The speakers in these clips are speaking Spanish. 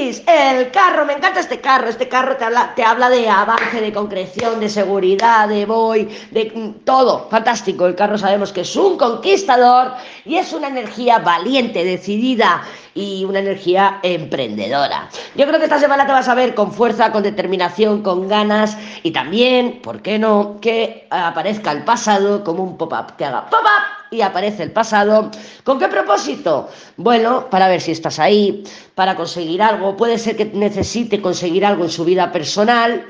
El carro, me encanta este carro, este carro te habla, te habla de avance, de concreción, de seguridad, de voy, de mm, todo, fantástico, el carro sabemos que es un conquistador y es una energía valiente, decidida y una energía emprendedora. Yo creo que esta semana te vas a ver con fuerza, con determinación, con ganas y también, ¿por qué no?, que aparezca el pasado como un pop-up, que haga pop-up y aparece el pasado. ¿Con qué propósito? Bueno, para ver si estás ahí, para conseguir algo. Puede ser que necesite conseguir algo en su vida personal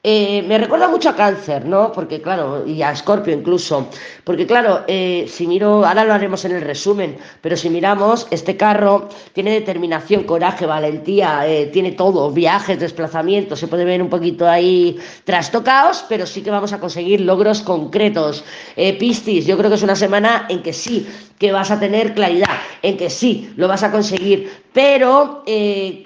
eh, me recuerda mucho a cáncer, ¿no? Porque claro, y a Escorpio incluso, porque claro, eh, si miro, ahora lo haremos en el resumen, pero si miramos, este carro tiene determinación, coraje, valentía, eh, tiene todo, viajes, desplazamientos, se puede ver un poquito ahí trastocaos, pero sí que vamos a conseguir logros concretos. Pistis, yo creo que es una semana en que sí, que vas a tener claridad, en que sí, lo vas a conseguir, pero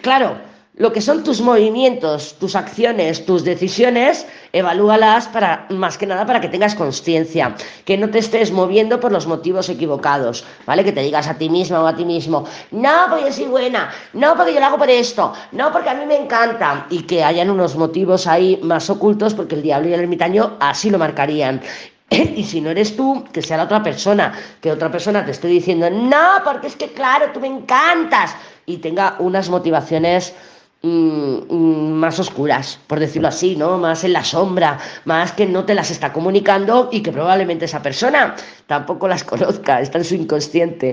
claro, lo que son tus movimientos, tus acciones, tus decisiones, evalúalas para, más que nada para que tengas conciencia, que no te estés moviendo por los motivos equivocados, ¿vale? Que te digas a ti misma o a ti mismo, no, porque yo soy buena, no, porque yo lo hago por esto, no, porque a mí me encanta, y que hayan unos motivos ahí más ocultos, porque el diablo y el ermitaño así lo marcarían. Y si no eres tú, que sea la otra persona, que otra persona te esté diciendo, no, porque es que claro, tú me encantas, y tenga unas motivaciones más oscuras, por decirlo así, ¿no? Más en la sombra, más que no te las está comunicando y que probablemente esa persona tampoco las conozca, está en su inconsciente.